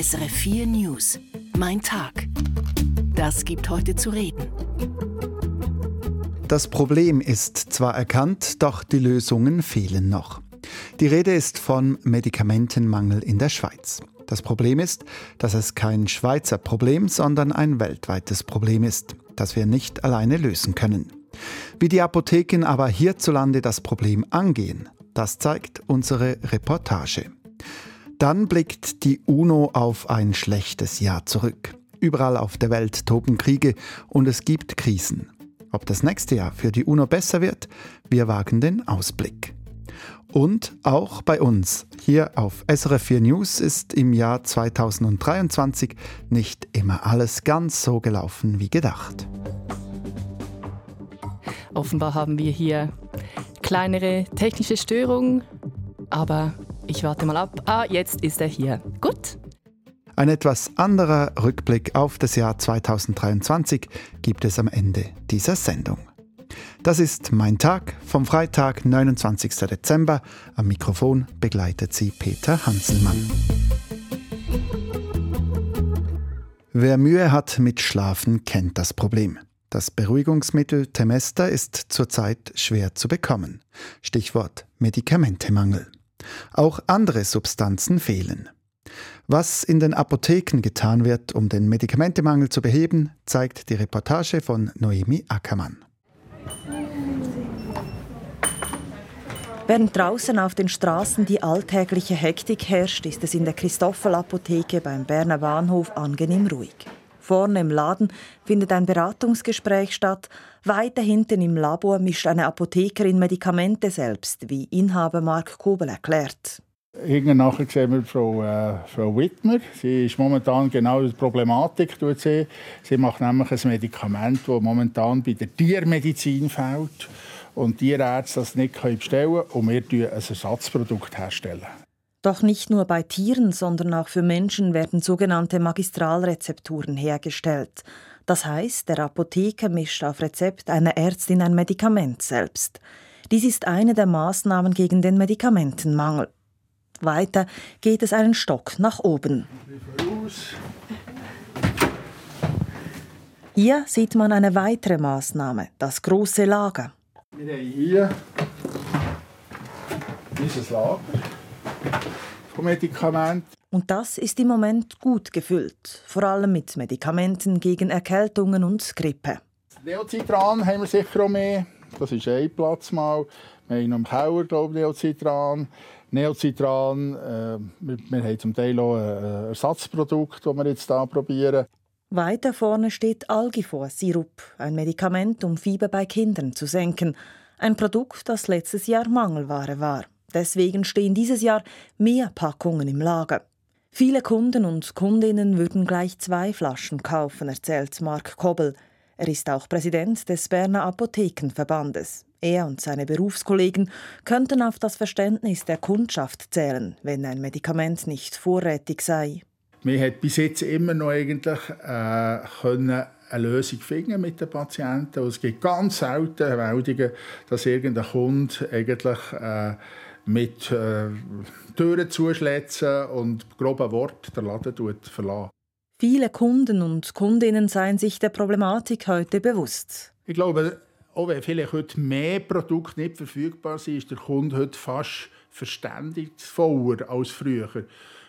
SRF 4 News. Mein Tag. Das gibt heute zu reden. Das Problem ist zwar erkannt, doch die Lösungen fehlen noch. Die Rede ist von Medikamentenmangel in der Schweiz. Das Problem ist, dass es kein Schweizer Problem, sondern ein weltweites Problem ist, das wir nicht alleine lösen können. Wie die Apotheken aber hierzulande das Problem angehen, das zeigt unsere Reportage. Dann blickt die UNO auf ein schlechtes Jahr zurück. Überall auf der Welt toben Kriege und es gibt Krisen. Ob das nächste Jahr für die UNO besser wird, wir wagen den Ausblick. Und auch bei uns hier auf SRF 4 News ist im Jahr 2023 nicht immer alles ganz so gelaufen wie gedacht. Offenbar haben wir hier kleinere technische Störungen, aber ich warte mal ab. Ah, jetzt ist er hier. Gut. Ein etwas anderer Rückblick auf das Jahr 2023 gibt es am Ende dieser Sendung. Das ist mein Tag vom Freitag, 29. Dezember. Am Mikrofon begleitet sie Peter Hanselmann. Wer Mühe hat mit Schlafen, kennt das Problem. Das Beruhigungsmittel Temester ist zurzeit schwer zu bekommen. Stichwort Medikamentemangel. Auch andere Substanzen fehlen. Was in den Apotheken getan wird, um den Medikamentemangel zu beheben, zeigt die Reportage von Noemi Ackermann. Während draußen auf den Straßen die alltägliche Hektik herrscht, ist es in der Christoffel-Apotheke beim Berner Bahnhof angenehm ruhig. Vorne im Laden findet ein Beratungsgespräch statt. Weiter hinten im Labor mischt eine Apothekerin Medikamente selbst, wie Inhaber Mark Kobel erklärt. Irgendwann nachher sehen wir Frau, äh, Frau Wittmer. Sie ist momentan genau die Problematik. Sie, sie macht nämlich ein Medikament, das momentan bei der Tiermedizin fehlt und Tierärzte das nicht bestellen können und wir ein Ersatzprodukt herstellen. Doch nicht nur bei Tieren, sondern auch für Menschen werden sogenannte Magistralrezepturen hergestellt. Das heißt, der Apotheker mischt auf Rezept einer Ärztin ein Medikament selbst. Dies ist eine der Maßnahmen gegen den Medikamentenmangel. Weiter geht es einen Stock nach oben. Hier sieht man eine weitere Maßnahme, das große Lager. Wir haben hier dieses Lager von Medikamenten. Und das ist im Moment gut gefüllt, vor allem mit Medikamenten gegen Erkältungen und Grippe. Neocitran haben wir sicher auch mehr. Das ist ein Platz mal. Wir haben noch Keller, glaube ich, Neocitran. Neocitran, äh, wir, wir, haben zum Teil auch ein Ersatzprodukt, das wir jetzt hier probieren. Weiter vorne steht Algifor-Sirup, ein Medikament, um Fieber bei Kindern zu senken. Ein Produkt, das letztes Jahr Mangelware war. Deswegen stehen dieses Jahr mehr Packungen im Lager. Viele Kunden und Kundinnen würden gleich zwei Flaschen kaufen, erzählt Mark Kobbel. Er ist auch Präsident des Berner Apothekenverbandes. Er und seine Berufskollegen könnten auf das Verständnis der Kundschaft zählen, wenn ein Medikament nicht vorrätig sei. Man hat bis jetzt immer noch eigentlich äh, können eine Lösung finden mit den Patienten. Und es gibt ganz selten Meldungen, dass irgendein Kunde eigentlich äh, mit äh, Türen zuschlätzen und groben Wort den Laden verlassen. Viele Kunden und Kundinnen seien sich der Problematik heute bewusst. Ich glaube, auch wenn vielleicht heute mehr Produkte nicht verfügbar sind, ist der Kunde heute fast verständigungsvoller als früher.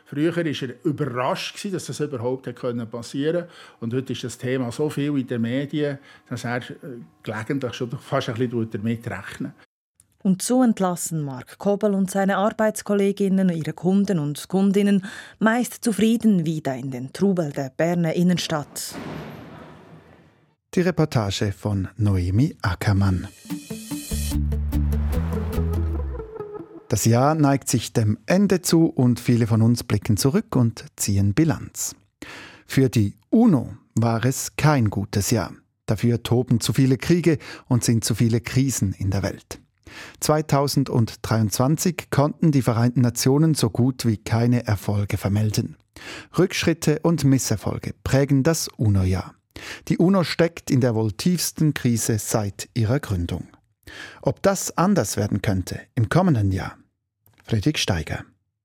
Früher war er überrascht, dass das überhaupt passieren konnte. Und heute ist das Thema so viel in den Medien, dass er äh, gelegentlich schon fast ein bisschen damit rechnet. Und so entlassen Mark Kobel und seine Arbeitskolleginnen ihre Kunden und Kundinnen meist zufrieden wieder in den Trubel der Berner Innenstadt. Die Reportage von Noemi Ackermann. Das Jahr neigt sich dem Ende zu und viele von uns blicken zurück und ziehen Bilanz. Für die UNO war es kein gutes Jahr. Dafür toben zu viele Kriege und sind zu viele Krisen in der Welt. 2023 konnten die Vereinten Nationen so gut wie keine Erfolge vermelden. Rückschritte und Misserfolge prägen das UNO-Jahr. Die UNO steckt in der wohl tiefsten Krise seit ihrer Gründung. Ob das anders werden könnte im kommenden Jahr? Friedrich Steiger.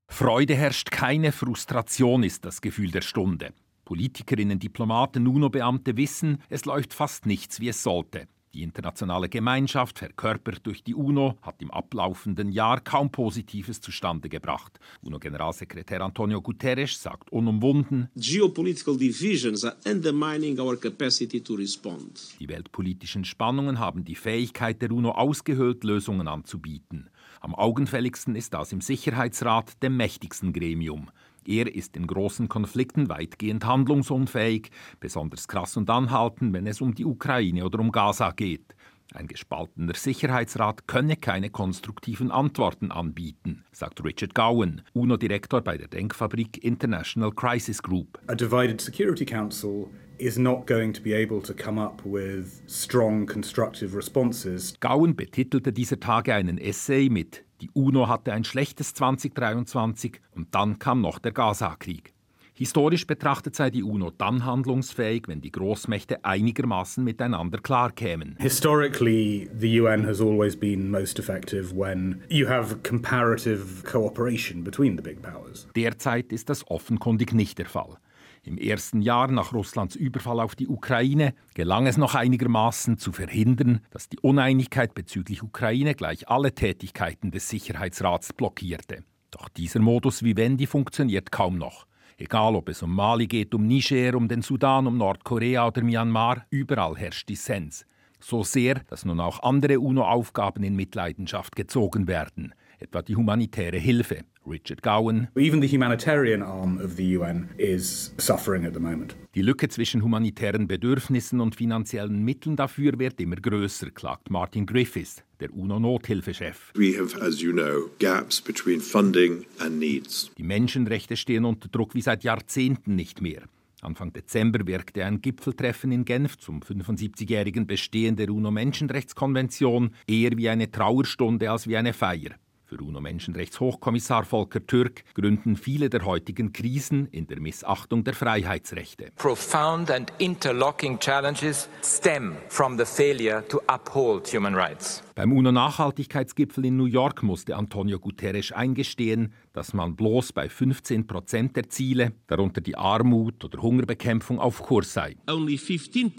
Freude herrscht keine, Frustration ist das Gefühl der Stunde. Politikerinnen, Diplomaten, UNO-Beamte wissen, es läuft fast nichts, wie es sollte. Die internationale Gemeinschaft, verkörpert durch die UNO, hat im ablaufenden Jahr kaum Positives zustande gebracht. UNO-Generalsekretär Antonio Guterres sagt unumwunden: Geopolitical divisions are undermining our capacity to respond. Die weltpolitischen Spannungen haben die Fähigkeit der UNO ausgehöhlt, Lösungen anzubieten. Am augenfälligsten ist das im Sicherheitsrat, dem mächtigsten Gremium. Er ist in großen Konflikten weitgehend handlungsunfähig, besonders krass und anhaltend, wenn es um die Ukraine oder um Gaza geht. Ein gespaltener Sicherheitsrat könne keine konstruktiven Antworten anbieten, sagt Richard Gowan, UNO-Direktor bei der Denkfabrik International Crisis Group. A divided Security Council is not going to be able to come up with strong constructive responses. Gowan betitelte dieser Tage einen Essay mit die UNO hatte ein schlechtes 2023 und dann kam noch der Gaza-Krieg. Historisch betrachtet sei die UNO dann handlungsfähig, wenn die Großmächte einigermaßen miteinander klarkämen. Historically, the UN has always been most effective when you have comparative cooperation between the big powers. Derzeit ist das offenkundig nicht der Fall. Im ersten Jahr nach Russlands Überfall auf die Ukraine gelang es noch einigermaßen zu verhindern, dass die Uneinigkeit bezüglich Ukraine gleich alle Tätigkeiten des Sicherheitsrats blockierte. Doch dieser Modus Vivendi funktioniert kaum noch. Egal ob es um Mali geht, um Niger, um den Sudan, um Nordkorea oder Myanmar, überall herrscht Dissens. So sehr, dass nun auch andere UNO-Aufgaben in Mitleidenschaft gezogen werden etwa die humanitäre Hilfe. Richard Gowan. Even the humanitarian arm of the UN is suffering at the moment. Die Lücke zwischen humanitären Bedürfnissen und finanziellen Mitteln dafür wird immer größer, klagt Martin Griffiths, der UNO-Nothilfechef. We have, as you know, gaps between funding and needs. Die Menschenrechte stehen unter Druck wie seit Jahrzehnten nicht mehr. Anfang Dezember wirkte ein Gipfeltreffen in Genf zum 75-jährigen Bestehen der UNO-Menschenrechtskonvention eher wie eine Trauerstunde als wie eine Feier. Für UNO-Menschenrechtshochkommissar Volker Türk gründen viele der heutigen Krisen in der Missachtung der Freiheitsrechte. Profound and interlocking challenges stem from the failure to uphold human rights. Beim UNO-Nachhaltigkeitsgipfel in New York musste Antonio Guterres eingestehen, dass man bloß bei 15 Prozent der Ziele, darunter die Armut oder Hungerbekämpfung, auf Kurs sei. Only 15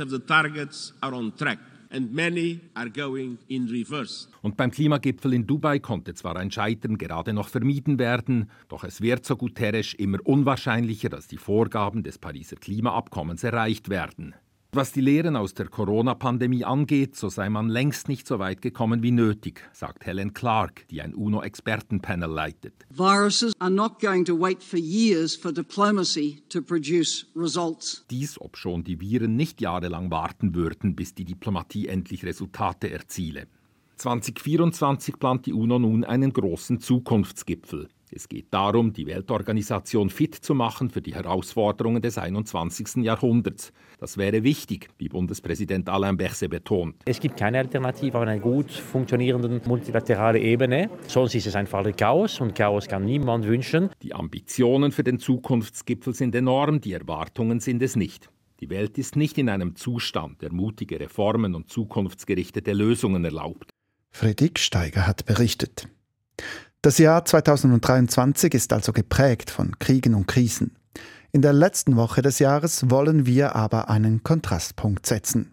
of the targets are on track Und beim Klimagipfel in Dubai konnte zwar ein Scheitern gerade noch vermieden werden, doch es wird so Guterres immer unwahrscheinlicher, dass die Vorgaben des Pariser Klimaabkommens erreicht werden. Was die Lehren aus der Corona-Pandemie angeht, so sei man längst nicht so weit gekommen wie nötig, sagt Helen Clark, die ein UNO-Expertenpanel leitet. Viruses are not going to wait for years for diplomacy to produce results. Dies, ob schon die Viren nicht jahrelang warten würden, bis die Diplomatie endlich Resultate erziele. 2024 plant die UNO nun einen großen Zukunftsgipfel. Es geht darum, die Weltorganisation fit zu machen für die Herausforderungen des 21. Jahrhunderts. Das wäre wichtig, wie Bundespräsident Alain Berset betont. Es gibt keine Alternative auf einer gut funktionierenden multilateralen Ebene. Sonst ist es einfach Chaos und Chaos kann niemand wünschen. Die Ambitionen für den Zukunftsgipfel sind enorm, die Erwartungen sind es nicht. Die Welt ist nicht in einem Zustand, der mutige Reformen und zukunftsgerichtete Lösungen erlaubt. Friedrich Steiger hat berichtet. Das Jahr 2023 ist also geprägt von Kriegen und Krisen. In der letzten Woche des Jahres wollen wir aber einen Kontrastpunkt setzen.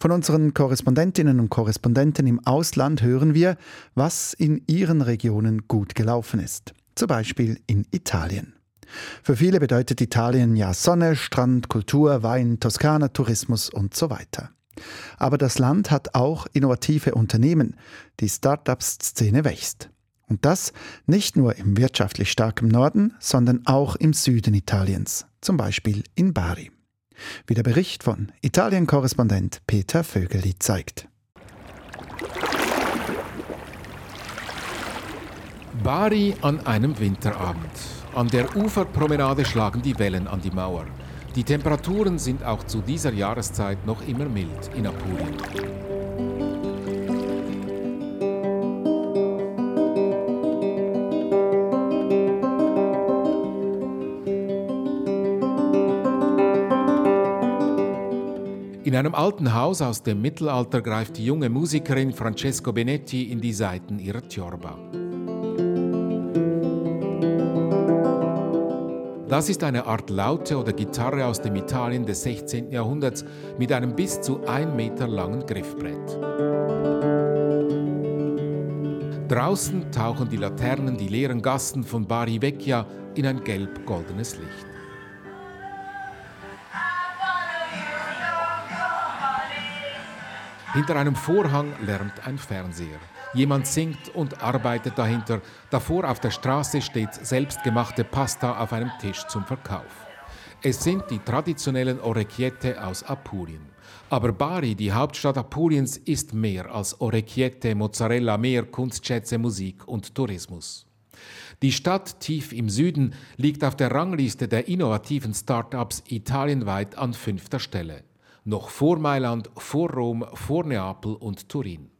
Von unseren Korrespondentinnen und Korrespondenten im Ausland hören wir, was in ihren Regionen gut gelaufen ist. Zum Beispiel in Italien. Für viele bedeutet Italien ja Sonne, Strand, Kultur, Wein, Toskana, Tourismus und so weiter. Aber das Land hat auch innovative Unternehmen. Die Start-up-Szene wächst. Und das nicht nur im wirtschaftlich starken Norden, sondern auch im Süden Italiens, zum Beispiel in Bari. Wie der Bericht von Italien-Korrespondent Peter Vögeli zeigt. Bari an einem Winterabend. An der Uferpromenade schlagen die Wellen an die Mauer. Die Temperaturen sind auch zu dieser Jahreszeit noch immer mild in Apulien. Einem alten Haus aus dem Mittelalter greift die junge Musikerin Francesco Benetti in die Saiten ihrer Tiorba. Das ist eine Art Laute oder Gitarre aus dem Italien des 16. Jahrhunderts mit einem bis zu ein Meter langen Griffbrett. Draußen tauchen die Laternen die leeren Gassen von Bari Vecchia in ein gelb-goldenes Licht. Hinter einem Vorhang lärmt ein Fernseher. Jemand singt und arbeitet dahinter. Davor auf der Straße steht selbstgemachte Pasta auf einem Tisch zum Verkauf. Es sind die traditionellen Orecchiette aus Apulien. Aber Bari, die Hauptstadt Apuliens, ist mehr als Orecchiette, Mozzarella, Meer, Kunstschätze, Musik und Tourismus. Die Stadt tief im Süden liegt auf der Rangliste der innovativen Start-ups italienweit an fünfter Stelle. Noch vor Mailand, vor Rom, vor Neapel und Turin.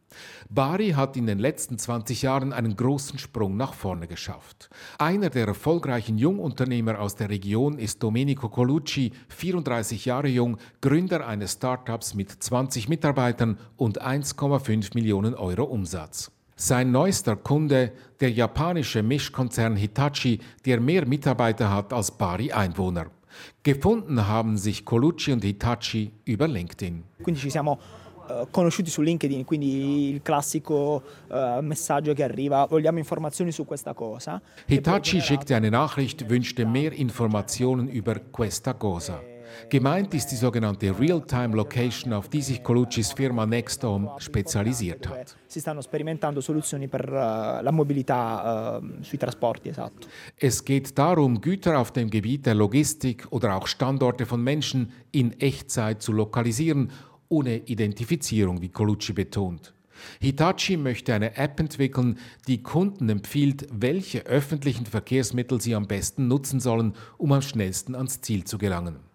Bari hat in den letzten 20 Jahren einen großen Sprung nach vorne geschafft. Einer der erfolgreichen Jungunternehmer aus der Region ist Domenico Colucci, 34 Jahre jung, Gründer eines Startups mit 20 Mitarbeitern und 1,5 Millionen Euro Umsatz. Sein neuester Kunde, der japanische Mischkonzern Hitachi, der mehr Mitarbeiter hat als Bari Einwohner. Gefunden haben sich Colucci und Hitachi über LinkedIn. Quindi ci siamo eh, conosciuti su LinkedIn, quindi il classico uh, messaggio che arriva, vogliamo informazioni su questa cosa. Hitachi schickte eine Nachricht, wünschte mehr Informationen über questa cosa. Gemeint ist die sogenannte Real-Time Location, auf die sich Coluccis Firma Nextome spezialisiert hat. Si stanno sperimentando soluzioni per uh, la mobilità uh, sui trasporti, esatto. Es geht darum, Güter auf dem Gebiet der Logistik oder auch Standorte von Menschen in Echtzeit zu lokalisieren ohne Identifizierung, wie Colucci betont. Hitachi möchte eine App entwickeln, die Kunden empfiehlt, welche öffentlichen Verkehrsmittel sie am besten nutzen sollen, um am schnellsten ans Ziel zu gelangen.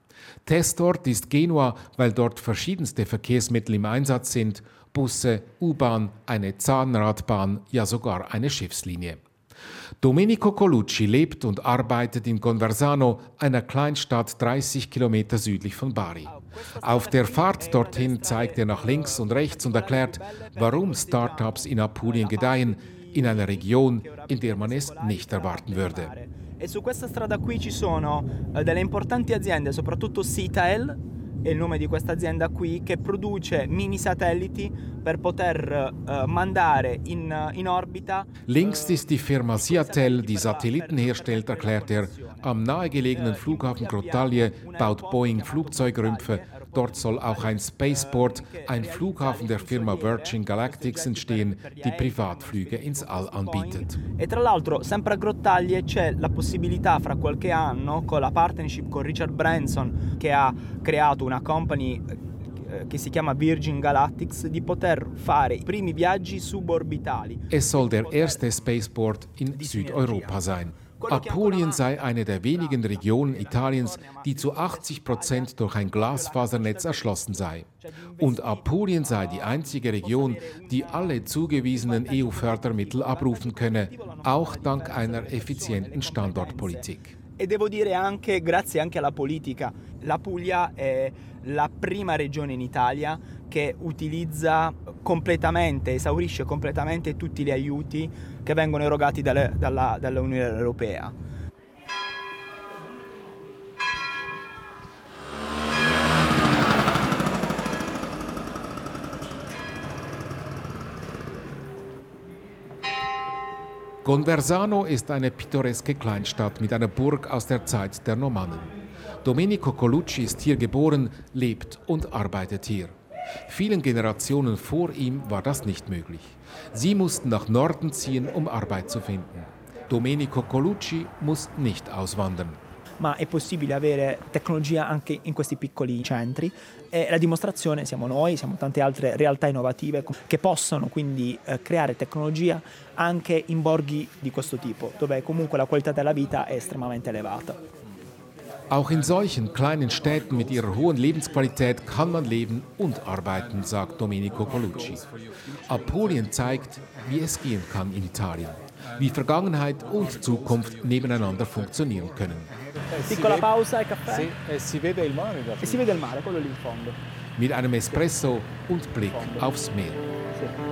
Testort ist Genua, weil dort verschiedenste Verkehrsmittel im Einsatz sind, Busse, U-Bahn, eine Zahnradbahn, ja sogar eine Schiffslinie. Domenico Colucci lebt und arbeitet in Conversano, einer Kleinstadt 30 Kilometer südlich von Bari. Auf der Fahrt dorthin zeigt er nach links und rechts und erklärt, warum Startups in Apulien gedeihen, in einer Region, in der man es nicht erwarten würde. E su questa strada qui ci sono eh, delle importanti aziende, soprattutto Citael, è il nome di questa azienda qui, che produce mini satelliti per poter uh, mandare in, uh, in orbita. Links ist die Firma Siatel, die Satelliten herstellt, erklärt er. Am nahegelegenen Flughafen Grottalie baut Boeing Flugzeugrümpfe Dort soll auch ein Spaceport, ein Flughafen der Firma Virgin Galactics entstehen, die Privatflüge ins All anbietet. E tra l'altro, sempre a Grottaglie c'è la possibilità fra qualche anno, con la partnership con Richard Branson, che ha creato una company che si chiama Virgin Galactics, di poter fare i primi viaggi suborbitali. Es soll der erste Spaceport in Südeuropa sein. Apulien sei eine der wenigen Regionen Italiens, die zu 80 Prozent durch ein Glasfasernetz erschlossen sei. Und Apulien sei die einzige Region, die alle zugewiesenen EU-Fördermittel abrufen könne, auch dank einer effizienten Standortpolitik. E devo dire anche, grazie anche alla politica, la Puglia è la prima regione in Italia che utilizza completamente, esaurisce completamente tutti gli aiuti che vengono erogati dalle, dalla, dall'Unione Europea. Conversano ist eine pittoreske Kleinstadt mit einer Burg aus der Zeit der Normannen. Domenico Colucci ist hier geboren, lebt und arbeitet hier. Vielen Generationen vor ihm war das nicht möglich. Sie mussten nach Norden ziehen, um Arbeit zu finden. Domenico Colucci muss nicht auswandern. Ma è possibile avere tecnologia anche in questi piccoli centri e la dimostrazione siamo noi, siamo tante altre realtà innovative che possono quindi eh, creare tecnologia anche in borghi di questo tipo, dove comunque la qualità della vita è estremamente elevata. Auch in solchen kleinen Städten mit ihrer hohen Lebensqualität kann man leben und arbeiten, sagt Domenico Colucci. Apulien zeigt, wie es gehen kann in Italien, wie Vergangenheit und Zukunft nebeneinander funktionieren können. E. Sì, e. Mit einem Espresso und Blick aufs Meer.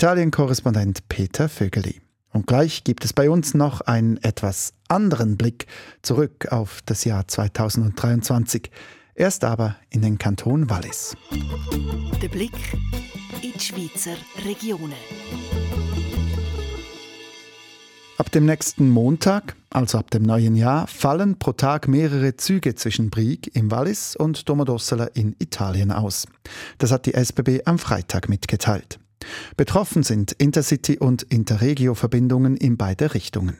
Italien-Korrespondent Peter Vögeli. Und gleich gibt es bei uns noch einen etwas anderen Blick zurück auf das Jahr 2023. Erst aber in den Kanton Wallis. Der Blick in die Schweizer Regionen. Ab dem nächsten Montag, also ab dem neuen Jahr, fallen pro Tag mehrere Züge zwischen Brieg im Wallis und Domodossola in Italien aus. Das hat die SBB am Freitag mitgeteilt. Betroffen sind Intercity- und Interregio-Verbindungen in beide Richtungen.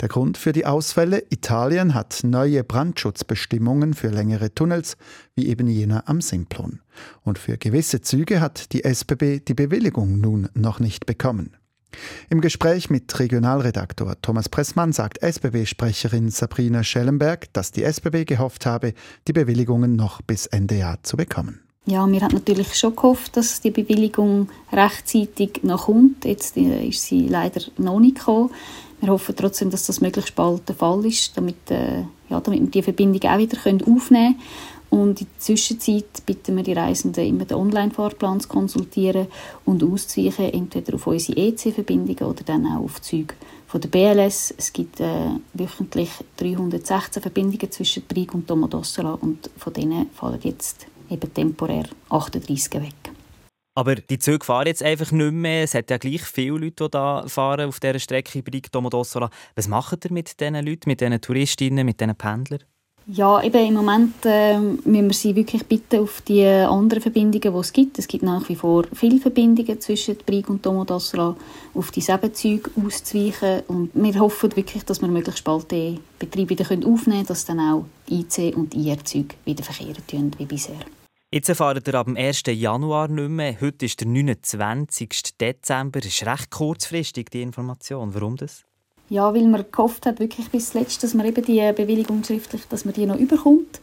Der Grund für die Ausfälle, Italien hat neue Brandschutzbestimmungen für längere Tunnels, wie eben jener am Simplon. Und für gewisse Züge hat die SBB die Bewilligung nun noch nicht bekommen. Im Gespräch mit Regionalredaktor Thomas Pressmann sagt SBB-Sprecherin Sabrina Schellenberg, dass die SBB gehofft habe, die Bewilligungen noch bis Ende Jahr zu bekommen. Ja, wir hatten natürlich schon gehofft, dass die Bewilligung rechtzeitig noch kommt. Jetzt äh, ist sie leider noch nicht gekommen. Wir hoffen trotzdem, dass das möglichst bald der Fall ist, damit, äh, ja, damit wir die Verbindung auch wieder aufnehmen können. Und in der Zwischenzeit bitten wir die Reisenden immer den Online-Fahrplan zu konsultieren und auszuweichen, entweder auf unsere EC-Verbindungen oder dann auch auf Züge von der BLS. Es gibt äh, wöchentlich 316 Verbindungen zwischen Brig und Domodossola und von denen fallen jetzt eben temporär 38 weg. Aber die Züge fahren jetzt einfach nicht mehr. Es hat ja gleich viele Leute, die da fahren auf dieser Strecke Brig Domodossola. Was macht ihr mit diesen Leuten, mit diesen Touristinnen, mit diesen Pendlern? Ja, eben im Moment äh, müssen wir sie wirklich bitten auf die anderen Verbindungen, die es gibt. Es gibt nach wie vor viele Verbindungen zwischen Brig und Domodossola auf die Sebenzüge auszuweichen. Und wir hoffen wirklich, dass wir möglichst bald den Betrieb wieder aufnehmen können, dass dann auch IC und IR-Züge wieder verkehren wie bisher. Jetzt fahren wir ab dem 1. Januar nicht mehr. Heute ist der 29. Dezember. Das ist recht kurzfristig, die Information. Warum das? Ja, weil man gehofft hat, wirklich bis zuletzt, dass man eben die Bewilligung schriftlich, dass man die noch überkommt.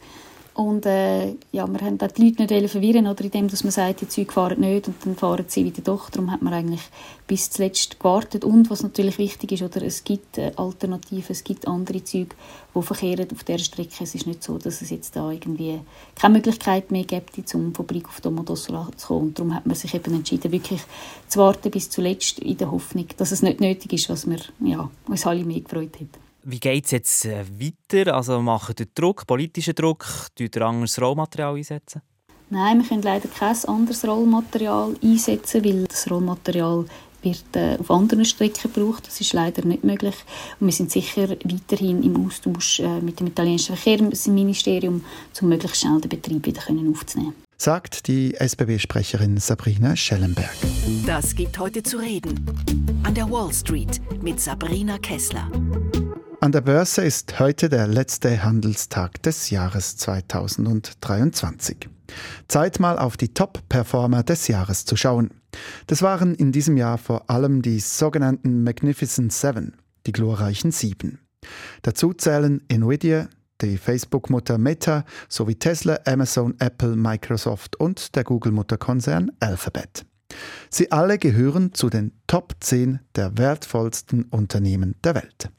Und äh, ja, wir haben die Leute nicht verwirren, oder indem dass man sagt, die Züge fahren nicht und dann fahren sie wieder doch. Darum hat man eigentlich bis zuletzt gewartet. Und was natürlich wichtig ist, oder, es gibt äh, Alternativen, es gibt andere Züge, die verkehren auf dieser Strecke. Es ist nicht so, dass es jetzt da irgendwie keine Möglichkeit mehr gibt, um von Brig auf Domodossola zu kommen. Und darum hat man sich eben entschieden, wirklich zu warten bis zuletzt in der Hoffnung, dass es nicht nötig ist, was wir ja, uns alle mehr gefreut haben. Wie geht es jetzt äh, weiter? Also macht ihr Druck, politischen Druck? Tut ihr anderes Rollmaterial einsetzen? Nein, wir können leider kein anderes Rollmaterial einsetzen, weil das Rollmaterial wird äh, auf anderen Strecken gebraucht. Das ist leider nicht möglich. Und wir sind sicher weiterhin im Austausch äh, mit dem italienischen Verkehrsministerium, um möglichst schnell den Betrieb wieder aufzunehmen. Sagt die SBB-Sprecherin Sabrina Schellenberg. Das gibt heute zu reden. An der Wall Street mit Sabrina Kessler. An der Börse ist heute der letzte Handelstag des Jahres 2023. Zeit mal auf die Top-Performer des Jahres zu schauen. Das waren in diesem Jahr vor allem die sogenannten Magnificent Seven, die glorreichen Sieben. Dazu zählen Nvidia, die Facebook-Mutter Meta sowie Tesla, Amazon, Apple, Microsoft und der Google-Mutterkonzern Alphabet. Sie alle gehören zu den Top 10 der wertvollsten Unternehmen der Welt.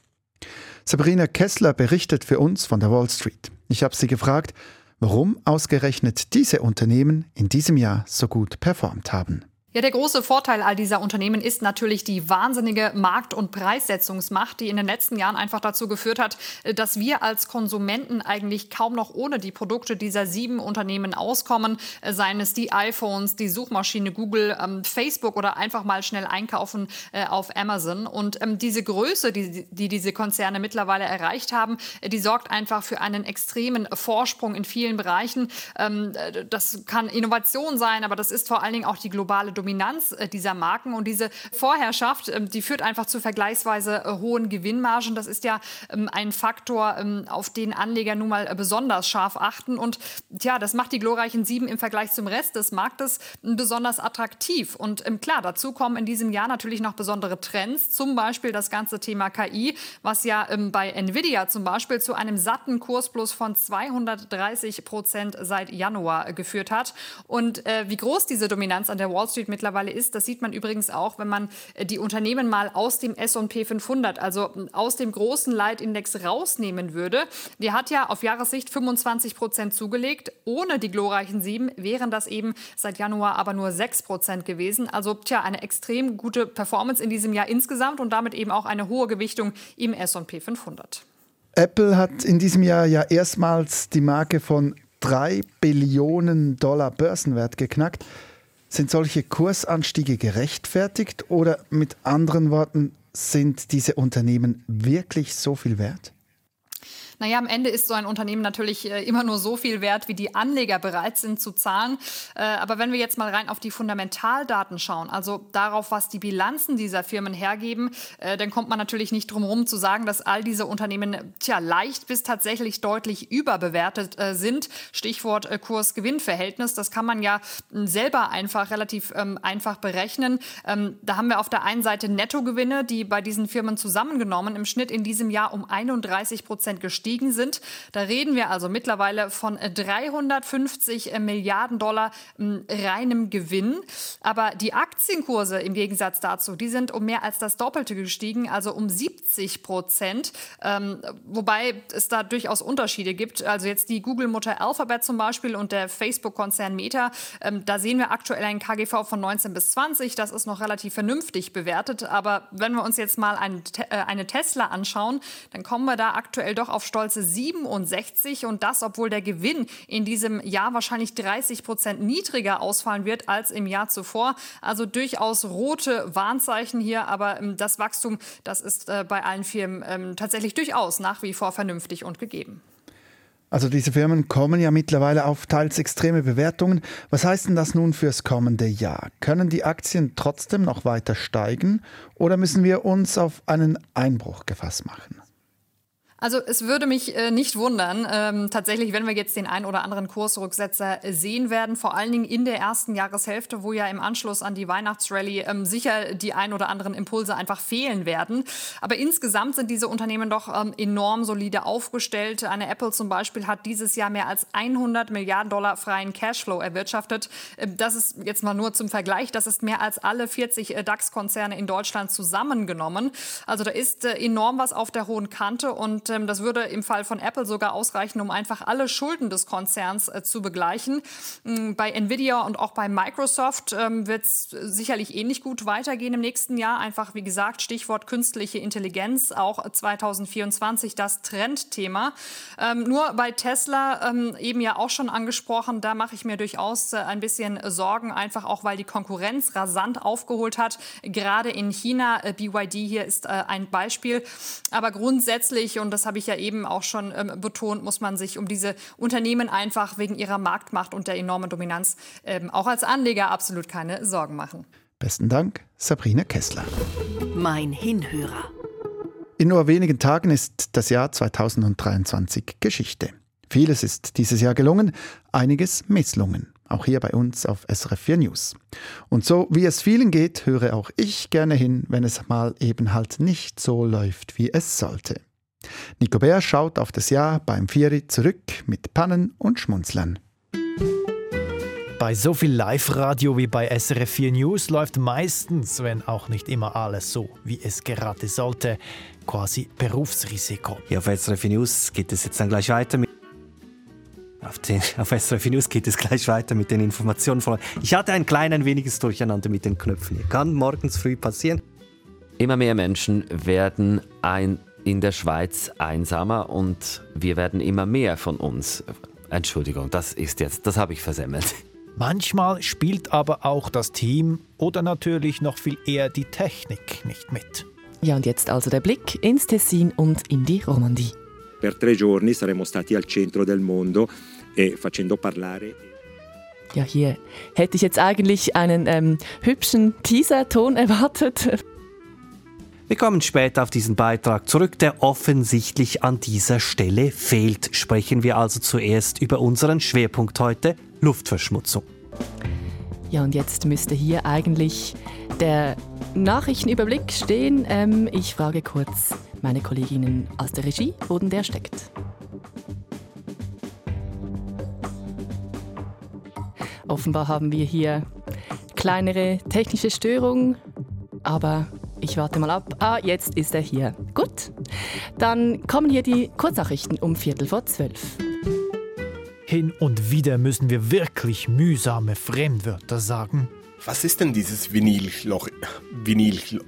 Sabrina Kessler berichtet für uns von der Wall Street. Ich habe sie gefragt, warum ausgerechnet diese Unternehmen in diesem Jahr so gut performt haben. Ja, der große Vorteil all dieser Unternehmen ist natürlich die wahnsinnige Markt- und Preissetzungsmacht, die in den letzten Jahren einfach dazu geführt hat, äh, dass wir als Konsumenten eigentlich kaum noch ohne die Produkte dieser sieben Unternehmen auskommen, äh, seien es die iPhones, die Suchmaschine Google, ähm, Facebook oder einfach mal schnell einkaufen äh, auf Amazon. Und ähm, diese Größe, die, die diese Konzerne mittlerweile erreicht haben, die sorgt einfach für einen extremen Vorsprung in vielen Bereichen. Ähm, das kann Innovation sein, aber das ist vor allen Dingen auch die globale Dominanz äh, dieser Marken und diese Vorherrschaft, ähm, die führt einfach zu vergleichsweise äh, hohen Gewinnmargen. Das ist ja ähm, ein Faktor, ähm, auf den Anleger nun mal äh, besonders scharf achten. Und tja, das macht die glorreichen Sieben im Vergleich zum Rest des Marktes besonders attraktiv. Und klar, dazu kommen in diesem Jahr natürlich noch besondere Trends, zum Beispiel das ganze Thema KI, was ja bei Nvidia zum Beispiel zu einem satten Kursplus von 230 Prozent seit Januar geführt hat. Und wie groß diese Dominanz an der Wall Street mittlerweile ist. Das sieht man übrigens auch, wenn man äh, die Unternehmen mal aus dem S&P 500, also aus dem großen Leitindex rausnehmen würde. Der hat ja auf Jahressicht 25 Prozent zugelegt. Ohne die glorreichen sieben wären das eben seit Januar aber nur 6 Prozent gewesen. Also tja, eine extrem gute Performance in diesem Jahr insgesamt und damit eben auch eine hohe Gewichtung im S&P 500. Apple hat in diesem Jahr ja erstmals die Marke von 3 Billionen Dollar Börsenwert geknackt. Sind solche Kursanstiege gerechtfertigt oder mit anderen Worten, sind diese Unternehmen wirklich so viel wert? Naja, am Ende ist so ein Unternehmen natürlich äh, immer nur so viel wert, wie die Anleger bereit sind zu zahlen. Äh, aber wenn wir jetzt mal rein auf die Fundamentaldaten schauen, also darauf, was die Bilanzen dieser Firmen hergeben, äh, dann kommt man natürlich nicht drum herum zu sagen, dass all diese Unternehmen tja, leicht bis tatsächlich deutlich überbewertet sind. Stichwort Kurs-Gewinn-Verhältnis. Das kann man ja hm, selber einfach relativ ähm, einfach berechnen. Ähm, da haben wir auf der einen Seite Nettogewinne, die bei diesen Firmen zusammengenommen im Schnitt in diesem Jahr um 31 Prozent gestiegen gestiegen sind. Da reden wir also mittlerweile von 350 äh, Milliarden Dollar hm, reinem Gewinn. Aber die Aktienkurse im Gegensatz dazu, die sind um mehr als das Doppelte gestiegen, also um 70 Prozent. Ähm, wobei es da durchaus Unterschiede gibt. Also jetzt die Google-Mutter Alphabet zum Beispiel und der Facebook-Konzern Meta. Ähm, da sehen wir aktuell ein KGV von 19 bis 20. Das ist noch relativ vernünftig bewertet. Aber wenn wir uns jetzt mal ein, äh, eine Tesla anschauen, dann kommen wir da aktuell doch auf Stolz stolze 67 und das, obwohl der Gewinn in diesem Jahr wahrscheinlich 30 Prozent niedriger ausfallen wird als im Jahr zuvor. Also durchaus rote Warnzeichen hier, aber ähm, das Wachstum, das ist äh, bei allen Firmen ähm, tatsächlich durchaus nach wie vor vernünftig und gegeben. Also diese Firmen kommen ja mittlerweile auf teils extreme Bewertungen. Was heißt denn das nun fürs kommende Jahr? Können die Aktien trotzdem noch weiter steigen oder müssen wir uns auf einen Einbruch gefasst machen? Also es würde mich äh, nicht wundern, ähm, tatsächlich, wenn wir jetzt den ein oder anderen Kursrücksetzer äh, sehen werden, vor allen Dingen in der ersten Jahreshälfte, wo ja im Anschluss an die Weihnachtsrallye ähm, sicher die ein oder anderen Impulse einfach fehlen werden. Aber insgesamt sind diese Unternehmen doch ähm, enorm solide aufgestellt. Eine Apple zum Beispiel hat dieses Jahr mehr als 100 Milliarden Dollar freien Cashflow erwirtschaftet. Ähm, das ist jetzt mal nur zum Vergleich, das ist mehr als alle 40 äh, DAX-Konzerne in Deutschland zusammengenommen. Also da ist äh, enorm was auf der hohen Kante und ähm, das würde im Fall von Apple sogar ausreichen, um einfach alle Schulden des Konzerns äh, zu begleichen. Ähm, bei Nvidia und auch bei Microsoft ähm, wird es sicherlich ähnlich gut weitergehen im nächsten Jahr. Einfach, wie gesagt, Stichwort künstliche Intelligenz, auch 2024 das Trendthema. Ähm, nur bei Tesla, ähm, eben ja auch schon angesprochen, da mache ich mir durchaus äh, ein bisschen Sorgen, einfach auch, weil die Konkurrenz rasant aufgeholt hat. Gerade in China, äh, BYD hier ist äh, ein Beispiel. Aber grundsätzlich, und das das habe ich ja eben auch schon ähm, betont, muss man sich um diese Unternehmen einfach wegen ihrer Marktmacht und der enormen Dominanz ähm, auch als Anleger absolut keine Sorgen machen. Besten Dank, Sabrina Kessler. Mein Hinhörer. In nur wenigen Tagen ist das Jahr 2023 Geschichte. Vieles ist dieses Jahr gelungen, einiges misslungen. Auch hier bei uns auf SRF 4 News. Und so wie es vielen geht, höre auch ich gerne hin, wenn es mal eben halt nicht so läuft, wie es sollte. Nico Bär schaut auf das Jahr beim Vieri zurück mit Pannen und Schmunzeln. Bei so viel Live-Radio wie bei SRF 4 News läuft meistens, wenn auch nicht immer alles so, wie es gerade sollte, quasi Berufsrisiko. Hier auf SRF 4 News geht es jetzt dann gleich weiter mit auf, den, auf SRF News geht es gleich weiter mit den Informationen. Ich hatte ein klein weniges Durcheinander mit den Knöpfen. Hier kann morgens früh passieren. Immer mehr Menschen werden ein in der Schweiz einsamer und wir werden immer mehr von uns. Entschuldigung, das ist jetzt, das habe ich versemmelt. Manchmal spielt aber auch das Team oder natürlich noch viel eher die Technik nicht mit. Ja, und jetzt also der Blick ins Tessin und in die Romandie. Per tre giorni saremo stati al centro del mondo e facendo parlare ja, hier hätte ich jetzt eigentlich einen ähm, hübschen Teaser-Ton erwartet. Wir kommen später auf diesen Beitrag zurück, der offensichtlich an dieser Stelle fehlt. Sprechen wir also zuerst über unseren Schwerpunkt heute, Luftverschmutzung. Ja, und jetzt müsste hier eigentlich der Nachrichtenüberblick stehen. Ähm, ich frage kurz meine Kolleginnen aus der Regie, wo denn der steckt. Offenbar haben wir hier kleinere technische Störung, aber ich warte mal ab. Ah, jetzt ist er hier. Gut. Dann kommen hier die Kurznachrichten um Viertel vor zwölf. Hin und wieder müssen wir wirklich mühsame Fremdwörter sagen. Was ist denn dieses Vinylloch? Vinylloch.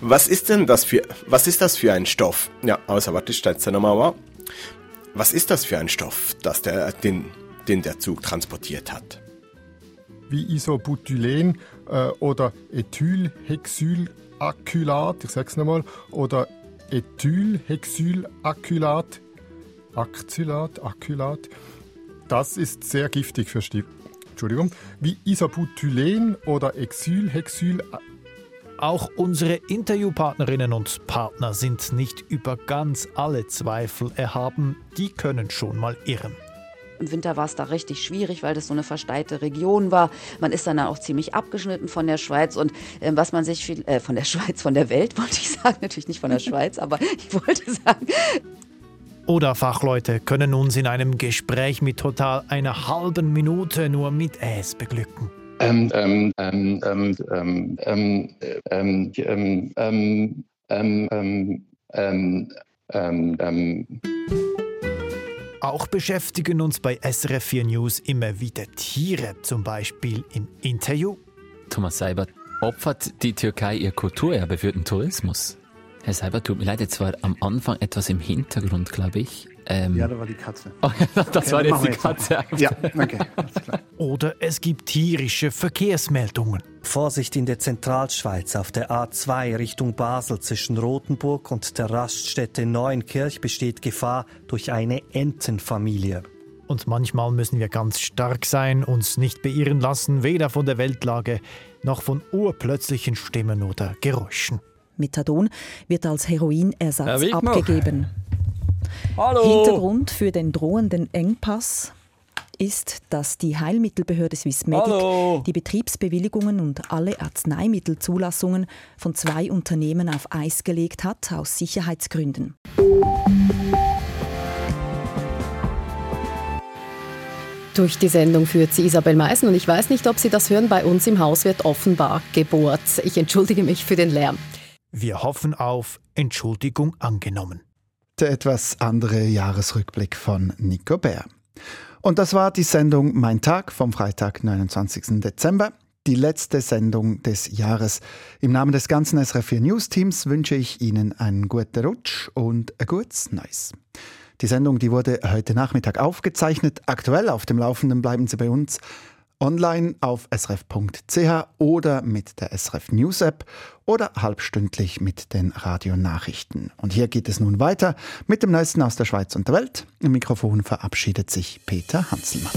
Was ist denn das für, was ist das für ein Stoff? Ja, außer warte, stell's dir nochmal mal. Was ist das für ein Stoff, das der, den, den der Zug transportiert hat? Wie Isobutylen äh, oder Ethylhexylacylat, ich sag's nochmal, oder Ethylhexylacylat, Actylat, Actylat. Das ist sehr giftig für Stift. Entschuldigung, wie Isobutylen oder Exylhexyl. Auch unsere Interviewpartnerinnen und Partner sind nicht über ganz alle Zweifel erhaben. Die können schon mal irren. Im Winter war es da richtig schwierig, weil das so eine versteite Region war. Man ist dann auch ziemlich abgeschnitten von der Schweiz und äh, was man sich viel, äh, von der Schweiz, von der Welt wollte ich sagen, natürlich nicht von der Schweiz, aber ich wollte sagen. Oder Fachleute können uns in einem Gespräch mit total einer halben Minute nur mit Es beglücken. Ähm, ähm, ähm, ähm, ähm, ähm, ähm, ähm, ähm, ähm, ähm, ähm, ähm, Auch beschäftigen uns bei SRF 4 News immer wieder Tiere, zum Beispiel im Interview. Thomas Seibert, opfert die Türkei ihr Kulturerbe für den Tourismus? Herr Seibert, tut mir leid, jetzt war am Anfang etwas im Hintergrund, glaube ich. Ähm ja, da war die Katze. Oh, das okay, war jetzt die Katze. Ja, okay, alles klar. Oder es gibt tierische Verkehrsmeldungen. Vorsicht in der Zentralschweiz auf der A2 Richtung Basel zwischen Rothenburg und der Raststätte Neuenkirch besteht Gefahr durch eine Entenfamilie. Und manchmal müssen wir ganz stark sein, uns nicht beirren lassen, weder von der Weltlage noch von urplötzlichen Stimmen oder Geräuschen. Methadon wird als Heroinersatz abgegeben. Hallo. Hintergrund für den drohenden Engpass ist, dass die Heilmittelbehörde Swissmedic Hallo. die Betriebsbewilligungen und alle Arzneimittelzulassungen von zwei Unternehmen auf Eis gelegt hat, aus Sicherheitsgründen. Durch die Sendung führt sie Isabel Meisen und ich weiß nicht, ob Sie das hören. Bei uns im Haus wird offenbar gebohrt. Ich entschuldige mich für den Lärm. Wir hoffen auf Entschuldigung angenommen. Der etwas andere Jahresrückblick von Nico Bär. Und das war die Sendung Mein Tag vom Freitag, 29. Dezember. Die letzte Sendung des Jahres. Im Namen des ganzen SRF4 News Teams wünsche ich Ihnen einen guten Rutsch und ein gutes Neues. Die Sendung die wurde heute Nachmittag aufgezeichnet. Aktuell auf dem Laufenden bleiben Sie bei uns online auf srf.ch oder mit der SRF News App oder halbstündlich mit den Radionachrichten. Und hier geht es nun weiter mit dem Neuesten aus der Schweiz und der Welt. Im Mikrofon verabschiedet sich Peter Hanselmann.